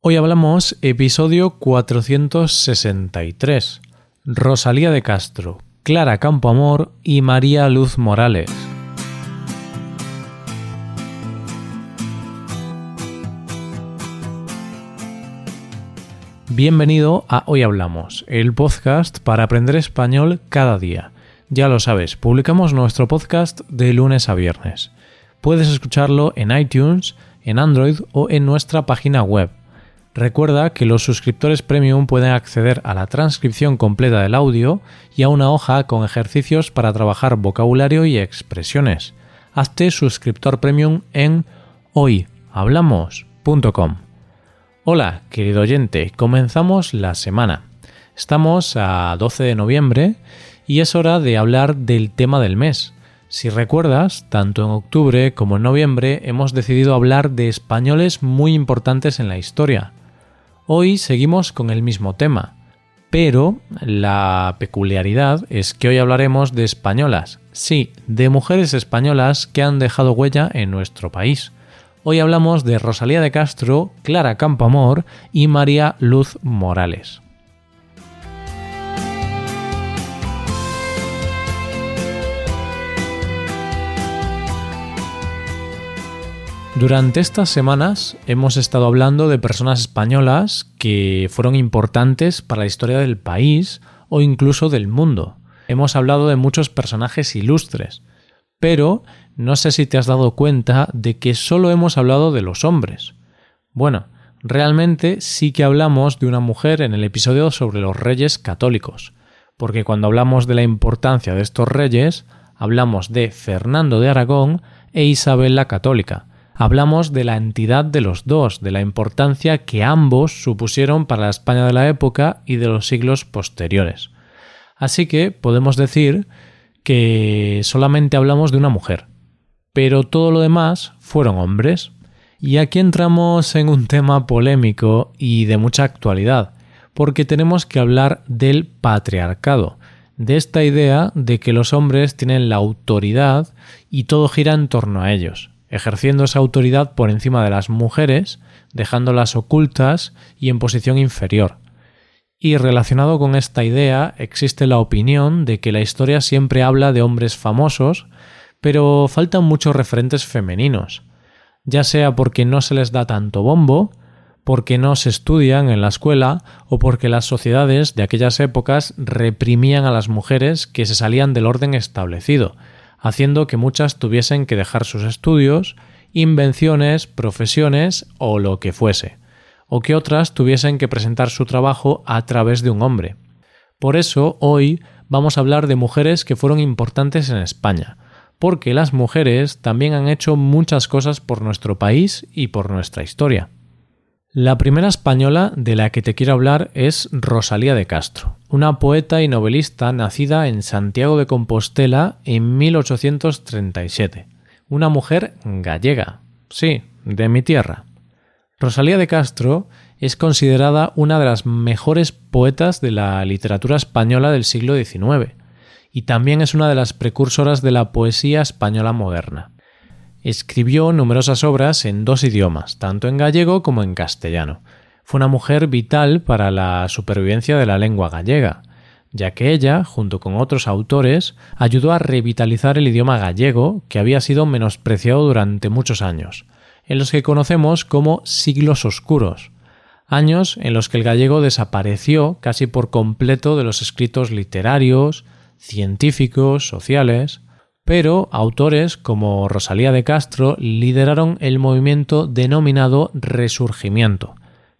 Hoy hablamos episodio 463. Rosalía de Castro, Clara Campoamor y María Luz Morales. Bienvenido a Hoy Hablamos, el podcast para aprender español cada día. Ya lo sabes, publicamos nuestro podcast de lunes a viernes. Puedes escucharlo en iTunes, en Android o en nuestra página web Recuerda que los suscriptores premium pueden acceder a la transcripción completa del audio y a una hoja con ejercicios para trabajar vocabulario y expresiones. Hazte suscriptor premium en hoyhablamos.com. Hola, querido oyente, comenzamos la semana. Estamos a 12 de noviembre y es hora de hablar del tema del mes. Si recuerdas, tanto en octubre como en noviembre hemos decidido hablar de españoles muy importantes en la historia. Hoy seguimos con el mismo tema, pero la peculiaridad es que hoy hablaremos de españolas, sí, de mujeres españolas que han dejado huella en nuestro país. Hoy hablamos de Rosalía de Castro, Clara Campoamor y María Luz Morales. Durante estas semanas hemos estado hablando de personas españolas que fueron importantes para la historia del país o incluso del mundo. Hemos hablado de muchos personajes ilustres, pero no sé si te has dado cuenta de que solo hemos hablado de los hombres. Bueno, realmente sí que hablamos de una mujer en el episodio sobre los reyes católicos, porque cuando hablamos de la importancia de estos reyes, hablamos de Fernando de Aragón e Isabel la Católica, hablamos de la entidad de los dos, de la importancia que ambos supusieron para la España de la época y de los siglos posteriores. Así que podemos decir que solamente hablamos de una mujer, pero todo lo demás fueron hombres. Y aquí entramos en un tema polémico y de mucha actualidad, porque tenemos que hablar del patriarcado, de esta idea de que los hombres tienen la autoridad y todo gira en torno a ellos ejerciendo esa autoridad por encima de las mujeres, dejándolas ocultas y en posición inferior. Y relacionado con esta idea existe la opinión de que la historia siempre habla de hombres famosos, pero faltan muchos referentes femeninos, ya sea porque no se les da tanto bombo, porque no se estudian en la escuela o porque las sociedades de aquellas épocas reprimían a las mujeres que se salían del orden establecido, haciendo que muchas tuviesen que dejar sus estudios, invenciones, profesiones o lo que fuese, o que otras tuviesen que presentar su trabajo a través de un hombre. Por eso hoy vamos a hablar de mujeres que fueron importantes en España, porque las mujeres también han hecho muchas cosas por nuestro país y por nuestra historia. La primera española de la que te quiero hablar es Rosalía de Castro, una poeta y novelista nacida en Santiago de Compostela en 1837. Una mujer gallega, sí, de mi tierra. Rosalía de Castro es considerada una de las mejores poetas de la literatura española del siglo XIX y también es una de las precursoras de la poesía española moderna. Escribió numerosas obras en dos idiomas, tanto en gallego como en castellano. Fue una mujer vital para la supervivencia de la lengua gallega, ya que ella, junto con otros autores, ayudó a revitalizar el idioma gallego, que había sido menospreciado durante muchos años, en los que conocemos como siglos oscuros, años en los que el gallego desapareció casi por completo de los escritos literarios, científicos, sociales, pero autores como Rosalía de Castro lideraron el movimiento denominado Resurgimiento,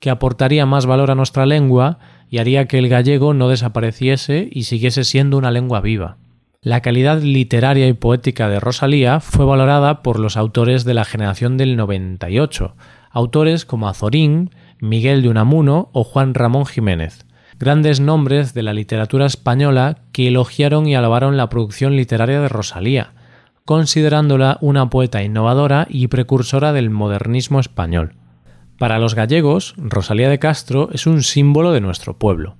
que aportaría más valor a nuestra lengua y haría que el gallego no desapareciese y siguiese siendo una lengua viva. La calidad literaria y poética de Rosalía fue valorada por los autores de la generación del 98, autores como Azorín, Miguel de Unamuno o Juan Ramón Jiménez grandes nombres de la literatura española que elogiaron y alabaron la producción literaria de Rosalía, considerándola una poeta innovadora y precursora del modernismo español. Para los gallegos, Rosalía de Castro es un símbolo de nuestro pueblo.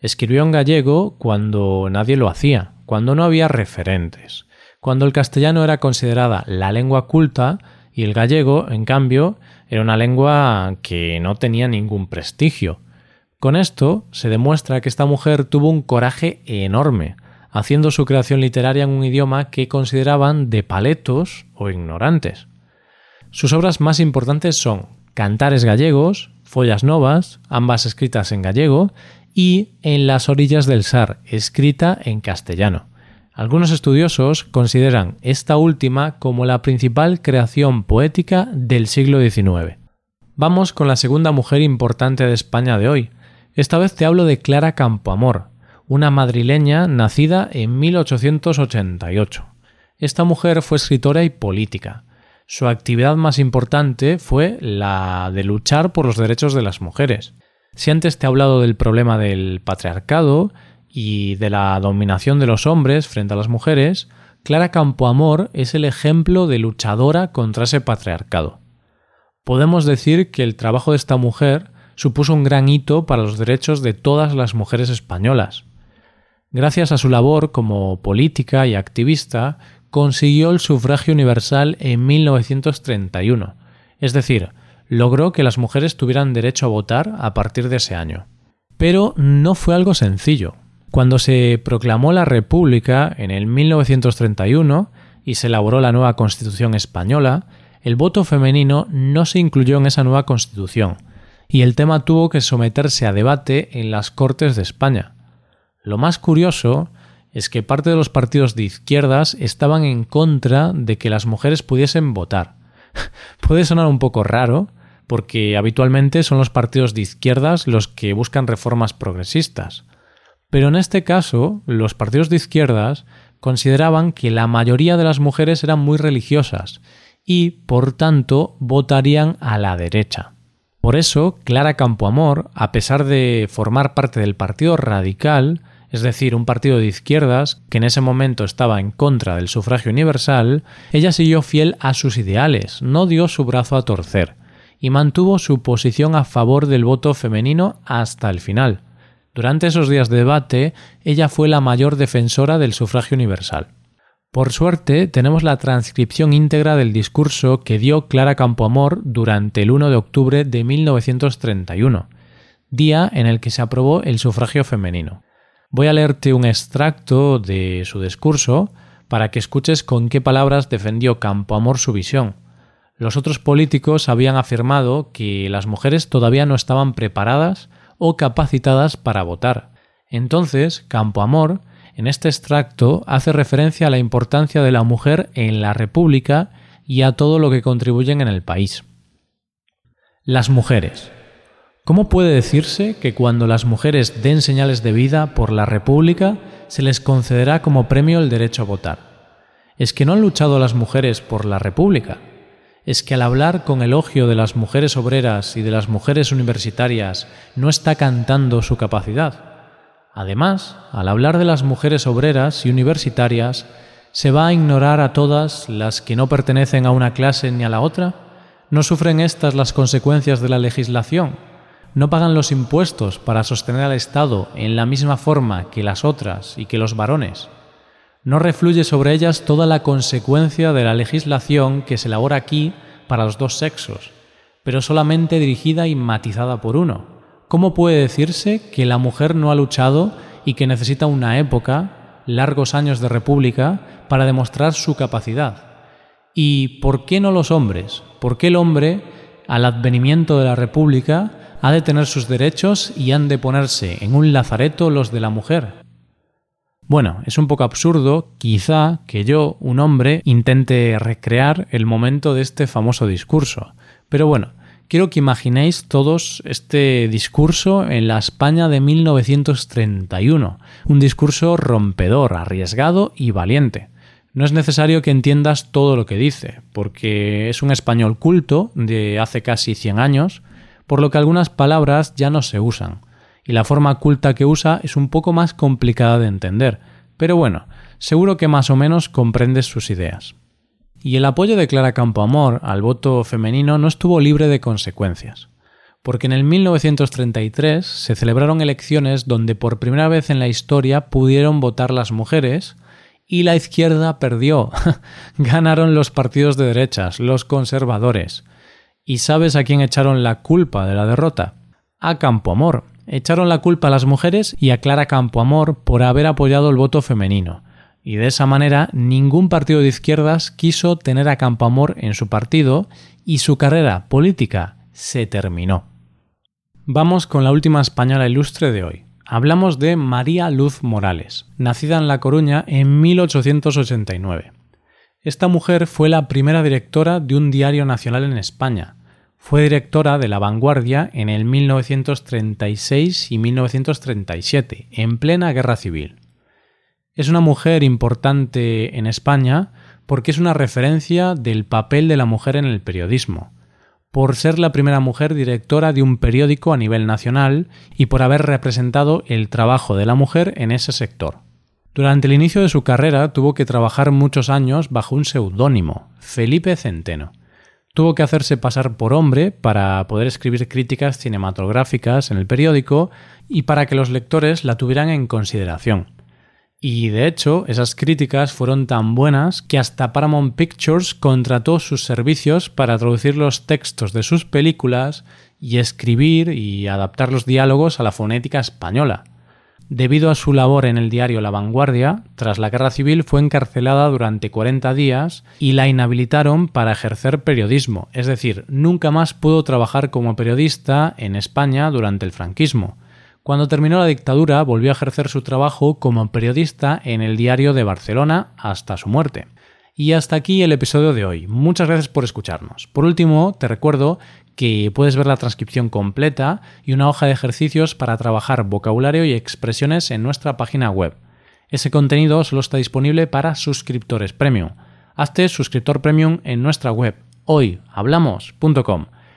Escribió en gallego cuando nadie lo hacía, cuando no había referentes, cuando el castellano era considerada la lengua culta y el gallego, en cambio, Era una lengua que no tenía ningún prestigio. Con esto se demuestra que esta mujer tuvo un coraje enorme, haciendo su creación literaria en un idioma que consideraban de paletos o ignorantes. Sus obras más importantes son Cantares gallegos, Follas novas, ambas escritas en gallego, y En las orillas del Sar, escrita en castellano. Algunos estudiosos consideran esta última como la principal creación poética del siglo XIX. Vamos con la segunda mujer importante de España de hoy. Esta vez te hablo de Clara Campoamor, una madrileña nacida en 1888. Esta mujer fue escritora y política. Su actividad más importante fue la de luchar por los derechos de las mujeres. Si antes te he hablado del problema del patriarcado y de la dominación de los hombres frente a las mujeres, Clara Campoamor es el ejemplo de luchadora contra ese patriarcado. Podemos decir que el trabajo de esta mujer supuso un gran hito para los derechos de todas las mujeres españolas. Gracias a su labor como política y activista, consiguió el sufragio universal en 1931, es decir, logró que las mujeres tuvieran derecho a votar a partir de ese año. Pero no fue algo sencillo. Cuando se proclamó la República en el 1931 y se elaboró la nueva Constitución española, el voto femenino no se incluyó en esa nueva Constitución, y el tema tuvo que someterse a debate en las Cortes de España. Lo más curioso es que parte de los partidos de izquierdas estaban en contra de que las mujeres pudiesen votar. Puede sonar un poco raro, porque habitualmente son los partidos de izquierdas los que buscan reformas progresistas. Pero en este caso, los partidos de izquierdas consideraban que la mayoría de las mujeres eran muy religiosas y, por tanto, votarían a la derecha. Por eso, Clara Campoamor, a pesar de formar parte del Partido Radical, es decir, un partido de izquierdas que en ese momento estaba en contra del sufragio universal, ella siguió fiel a sus ideales, no dio su brazo a torcer, y mantuvo su posición a favor del voto femenino hasta el final. Durante esos días de debate, ella fue la mayor defensora del sufragio universal. Por suerte, tenemos la transcripción íntegra del discurso que dio Clara Campoamor durante el 1 de octubre de 1931, día en el que se aprobó el sufragio femenino. Voy a leerte un extracto de su discurso para que escuches con qué palabras defendió Campoamor su visión. Los otros políticos habían afirmado que las mujeres todavía no estaban preparadas o capacitadas para votar. Entonces, Campoamor, en este extracto, hace referencia a la importancia de la mujer en la República y a todo lo que contribuyen en el país. Las mujeres. ¿Cómo puede decirse que cuando las mujeres den señales de vida por la República se les concederá como premio el derecho a votar? ¿Es que no han luchado las mujeres por la República? ¿Es que al hablar con elogio de las mujeres obreras y de las mujeres universitarias no está cantando su capacidad? Además, al hablar de las mujeres obreras y universitarias, ¿se va a ignorar a todas las que no pertenecen a una clase ni a la otra? ¿No sufren estas las consecuencias de la legislación? no pagan los impuestos para sostener al Estado en la misma forma que las otras y que los varones. No refluye sobre ellas toda la consecuencia de la legislación que se elabora aquí para los dos sexos, pero solamente dirigida y matizada por uno. ¿Cómo puede decirse que la mujer no ha luchado y que necesita una época, largos años de república, para demostrar su capacidad? ¿Y por qué no los hombres? ¿Por qué el hombre, al advenimiento de la república, ha de tener sus derechos y han de ponerse en un lazareto los de la mujer. Bueno, es un poco absurdo, quizá, que yo, un hombre, intente recrear el momento de este famoso discurso. Pero bueno, quiero que imaginéis todos este discurso en la España de 1931. Un discurso rompedor, arriesgado y valiente. No es necesario que entiendas todo lo que dice, porque es un español culto de hace casi 100 años, por lo que algunas palabras ya no se usan, y la forma culta que usa es un poco más complicada de entender, pero bueno, seguro que más o menos comprendes sus ideas. Y el apoyo de Clara Campoamor al voto femenino no estuvo libre de consecuencias, porque en el 1933 se celebraron elecciones donde por primera vez en la historia pudieron votar las mujeres, y la izquierda perdió. Ganaron los partidos de derechas, los conservadores, ¿Y sabes a quién echaron la culpa de la derrota? A Campoamor. Echaron la culpa a las mujeres y a Clara Campoamor por haber apoyado el voto femenino. Y de esa manera ningún partido de izquierdas quiso tener a Campoamor en su partido y su carrera política se terminó. Vamos con la última española ilustre de hoy. Hablamos de María Luz Morales, nacida en La Coruña en 1889. Esta mujer fue la primera directora de un diario nacional en España. Fue directora de La Vanguardia en el 1936 y 1937, en plena guerra civil. Es una mujer importante en España porque es una referencia del papel de la mujer en el periodismo por ser la primera mujer directora de un periódico a nivel nacional y por haber representado el trabajo de la mujer en ese sector. Durante el inicio de su carrera tuvo que trabajar muchos años bajo un seudónimo, Felipe Centeno. Tuvo que hacerse pasar por hombre para poder escribir críticas cinematográficas en el periódico y para que los lectores la tuvieran en consideración. Y de hecho, esas críticas fueron tan buenas que hasta Paramount Pictures contrató sus servicios para traducir los textos de sus películas y escribir y adaptar los diálogos a la fonética española. Debido a su labor en el diario La Vanguardia, tras la guerra civil fue encarcelada durante 40 días y la inhabilitaron para ejercer periodismo, es decir, nunca más pudo trabajar como periodista en España durante el franquismo. Cuando terminó la dictadura volvió a ejercer su trabajo como periodista en el diario de Barcelona hasta su muerte. Y hasta aquí el episodio de hoy. Muchas gracias por escucharnos. Por último, te recuerdo que puedes ver la transcripción completa y una hoja de ejercicios para trabajar vocabulario y expresiones en nuestra página web. Ese contenido solo está disponible para suscriptores premium. Hazte suscriptor premium en nuestra web hoyhablamos.com.